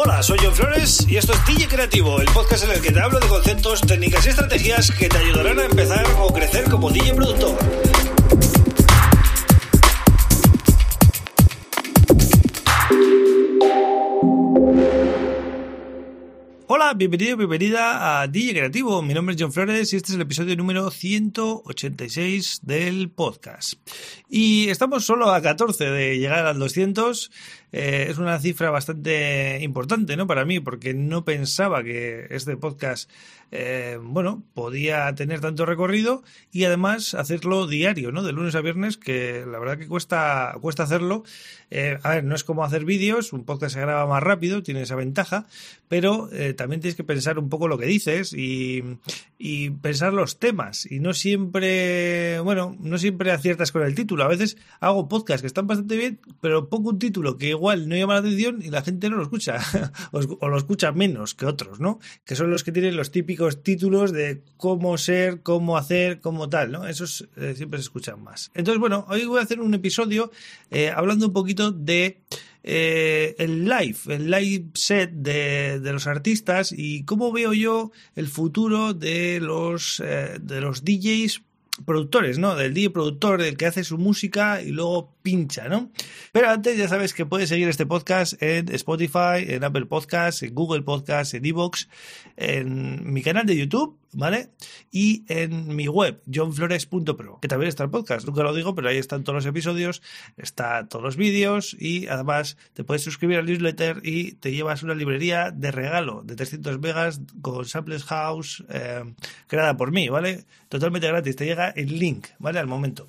Hola, soy John Flores y esto es DJ Creativo, el podcast en el que te hablo de conceptos, técnicas y estrategias que te ayudarán a empezar o crecer como DJ productor. Hola, bienvenido, bienvenida a DJ Creativo. Mi nombre es John Flores y este es el episodio número 186 del podcast. Y estamos solo a 14 de llegar al 200 eh, es una cifra bastante importante, ¿no? Para mí, porque no pensaba que este podcast, eh, bueno, podía tener tanto recorrido y además hacerlo diario, ¿no? De lunes a viernes, que la verdad que cuesta, cuesta hacerlo. Eh, a ver, no es como hacer vídeos, un podcast se graba más rápido, tiene esa ventaja, pero también tienes que pensar un poco lo que dices y, y pensar los temas. Y no siempre, bueno, no siempre aciertas con el título. A veces hago podcasts que están bastante bien, pero pongo un título que igual no llama la atención y la gente no lo escucha, o lo escucha menos que otros, ¿no? Que son los que tienen los típicos títulos de cómo ser, cómo hacer, cómo tal, ¿no? Esos eh, siempre se escuchan más. Entonces, bueno, hoy voy a hacer un episodio eh, hablando un poquito de eh, el live, el live set de, de, los artistas y cómo veo yo el futuro de los, de los DJs productores, ¿no? Del DJ productor, del que hace su música y luego pincha, ¿no? Pero antes ya sabes que puedes seguir este podcast en Spotify, en Apple Podcasts, en Google Podcasts, en Evox, en mi canal de YouTube, ¿vale? Y en mi web, johnflores.pro, que también está el podcast, nunca lo digo, pero ahí están todos los episodios, están todos los vídeos y además te puedes suscribir al newsletter y te llevas una librería de regalo de 300 megas con Samples House eh, creada por mí, ¿vale? Totalmente gratis, te llega el link, ¿vale? Al momento.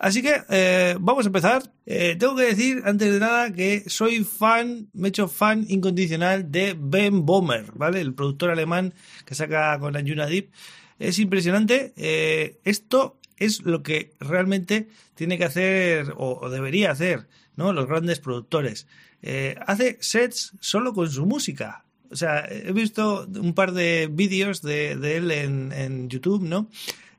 Así que eh, vamos a empezar. Eh, tengo que decir antes de nada que soy fan, me he hecho fan incondicional de Ben Bomer, ¿vale? El productor alemán que saca con Anjuna Deep. Es impresionante. Eh, esto es lo que realmente tiene que hacer o, debería hacer, ¿no? Los grandes productores. hace sets solo con su música. O sea, he visto un par de vídeos de, él en YouTube, ¿no?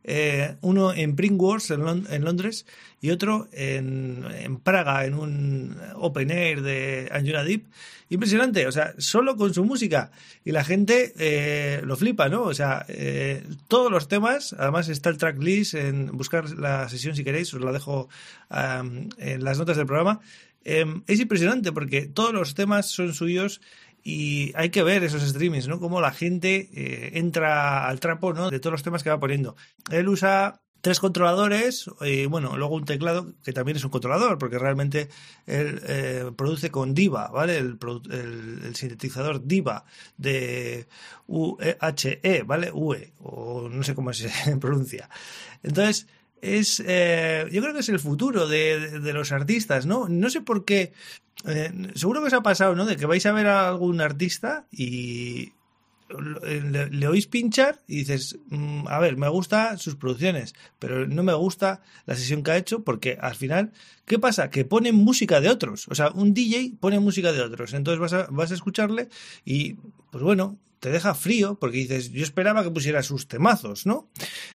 Eh, uno en Pringworks en, en, Londres y otro en, Praga, en un open air de Anjuna Deep. Impresionante, o sea, solo con su música. Y la gente eh, lo flipa, ¿no? O sea, eh, todos los temas, además está el tracklist, en buscar la sesión si queréis, os la dejo en las notas del programa. Em, es impresionante porque todos los temas son suyos y hay que ver esos streamings, ¿no? Cómo la gente eh, entra al trapo, ¿no? De todos los temas que va poniendo. Él usa tres controladores y bueno, luego un teclado que también es un controlador, porque realmente él eh, produce con Diva, ¿vale? El, el, sintetizador Diva de UHE, ¿vale? UE, o no sé cómo se pronuncia. Entonces, es, eh, yo creo que es el futuro de, de, los artistas, ¿no? No sé por qué, eh, seguro que os ha pasado, ¿no? De que vais a ver a algún artista y le, le, oís pinchar y dices, mm, a ver, me gustan sus producciones, pero no me gusta la sesión que ha hecho porque al final, ¿qué pasa? Que ponen música de otros, o sea, un DJ pone música de otros, entonces vas a, vas a escucharle y, pues bueno, te deja frío porque dices, yo esperaba que pusiera sus temazos, ¿no?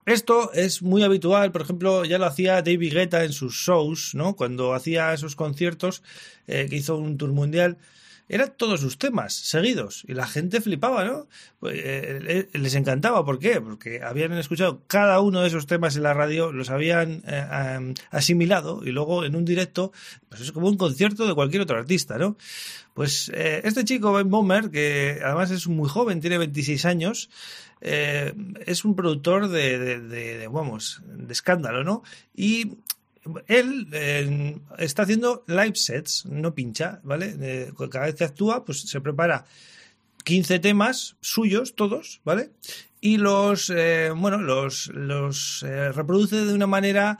Esto es muy habitual, por ejemplo, ya lo hacía David Guetta en sus shows, ¿no? Cuando hacía esos conciertos eh, que hizo un tour mundial eran todos sus temas seguidos y la gente flipaba, ¿no? Pues, eh, eh, les encantaba, ¿por qué? Porque habían escuchado cada uno de esos temas en la radio, los habían eh, asimilado y luego en un directo, pues es como un concierto de cualquier otro artista, ¿no? Pues este chico, Ben Bomber, que además es muy joven, tiene 26 años, es un productor de, vamos, de escándalo, ¿no? Y él eh, está haciendo live sets, no pincha, ¿vale? Eh, cada vez que actúa, pues se prepara 15 temas suyos, todos, ¿vale? Y los, eh, bueno, los, los reproduce de una manera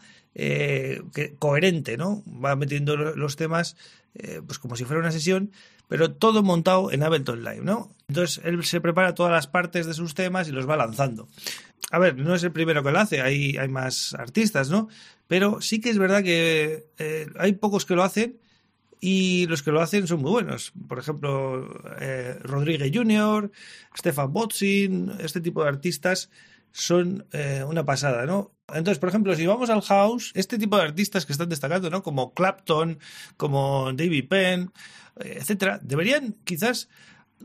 coherente, ¿no? Va metiendo los temas, pues como si fuera una sesión, pero todo montado en Ableton Live, ¿no? Entonces él se prepara todas las partes de sus temas y los va lanzando. A ver, no es el primero que lo hace, hay, hay más artistas, ¿no? Pero sí que es verdad que eh, hay pocos que lo hacen y los que lo hacen son muy buenos. Por ejemplo, eh, Rodríguez Jr., Stefan Botzin, este tipo de artistas son eh, una pasada, ¿no? Entonces, por ejemplo, si vamos al house, este tipo de artistas que están destacando, ¿no? Como Clapton, como David Penn, eh, etcétera, deberían quizás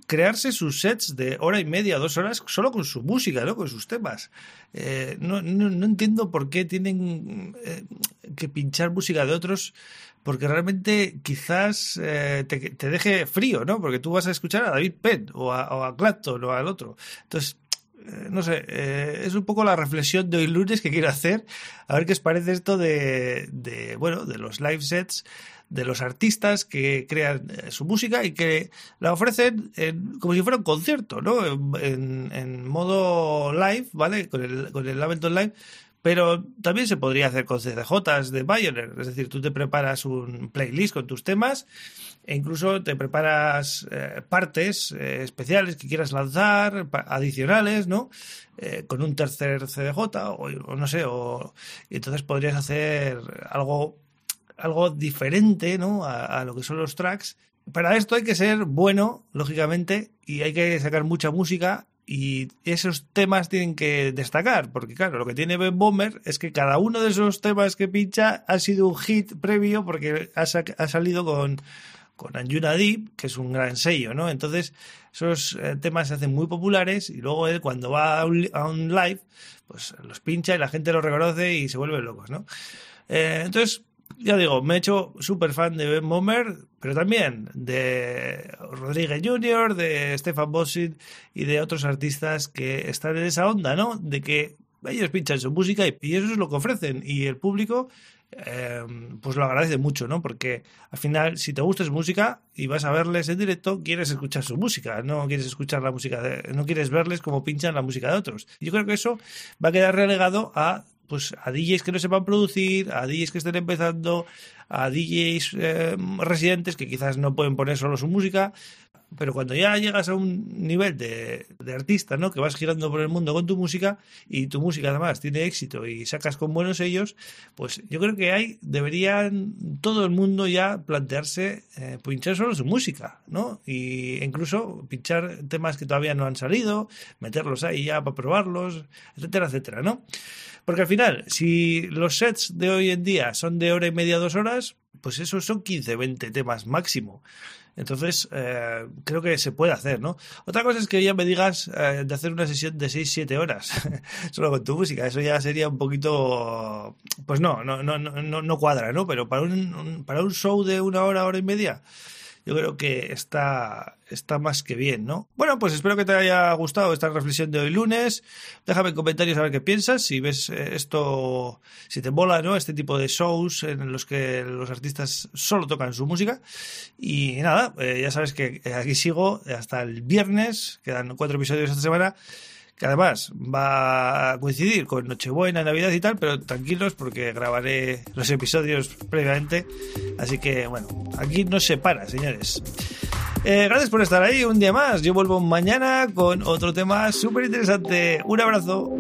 crearse sus sets de hora y media, dos horas, solo con su música, ¿no? Con sus temas. Eh, no, no, entiendo por qué tienen eh, que pinchar música de otros, porque realmente quizás te, te, deje frío, ¿no? Porque tú vas a escuchar a David Penn o a, o a Clapton o al otro. Entonces, eh, no sé, eh, es un poco la reflexión de hoy lunes que quiero hacer. A ver qué os parece esto de, de bueno, de los live sets, de los artistas que crean eh, su música y que la ofrecen como si fuera un concierto, ¿no? En, en, modo live, ¿vale? Con el, con el Ableton Live. Pero también se podría hacer con CDJs de Pioneer, es decir, tú te preparas un playlist con tus temas e incluso te preparas eh, partes eh, especiales que quieras lanzar, adicionales, ¿no? Eh, con un tercer CDJ o, no sé, o entonces podrías hacer algo algo diferente, ¿no? A, lo que son los tracks. Para esto hay que ser bueno, lógicamente, y hay que sacar mucha música y esos temas tienen que destacar, porque claro, lo que tiene Ben Bomber es que cada uno de esos temas que pincha ha sido un hit previo porque ha, ha salido con, con Anjuna Deep, que es un gran sello, ¿no? Entonces, esos eh, temas se hacen muy populares y luego él cuando va a un, live, pues los pincha y la gente los reconoce y se vuelven locos, ¿no? Eh, entonces, ya digo, me he hecho súper fan de Ben Bomber, pero también de Rodríguez Jr., de Stefan Bossit y de otros artistas que están en esa onda, ¿no? De que ellos pinchan su música y eso es lo que ofrecen y el público Em, pues lo agradece mucho, ¿no? Porque al final, si te gusta su música y vas a verles en directo, quieres escuchar su música, no quieres escuchar la música, de, no quieres verles como pinchan la música de otros. Yo creo que eso va a quedar relegado a pues a DJs que no sepan producir, a DJs que estén empezando, a DJs em, residentes que quizás no pueden poner solo su música, pero cuando ya llegas a un nivel de, de, artista, ¿no? Que vas girando por el mundo con tu música y tu música además tiene éxito y sacas con buenos sellos, pues yo creo que hay, deberían todo el mundo ya plantearse eh, pinchar solo su música, ¿no? Y incluso pinchar temas que todavía no han salido, meterlos ahí ya para probarlos, etcétera, etcétera, ¿no? Porque al final, si los sets de hoy en día son de hora y media, dos horas, pues esos son 15, 20 temas máximo. Entonces, eh, creo que se puede hacer, ¿no? Otra cosa es que ya me digas eh, de hacer una sesión de 6-7 horas solo con tu música. Eso ya sería un poquito. Pues no, no, no, no, no cuadra, ¿no? Pero para un, para un show de una hora, hora y media yo creo que está, está más que bien, ¿no? Bueno, pues espero que te haya gustado esta reflexión de hoy lunes. Déjame en comentarios a ver qué piensas, si ves eh, esto, si te mola, ¿no? Este tipo de shows en los que los artistas solo tocan su música. Y nada, eh, ya sabes que aquí sigo hasta el viernes, quedan cuatro episodios esta semana que además va a coincidir con Nochebuena, Navidad y tal, pero tranquilos porque grabaré los episodios previamente. Así que bueno, aquí no se para, señores. Eh, gracias por estar ahí un día más. Yo vuelvo mañana con otro tema súper interesante. Un abrazo.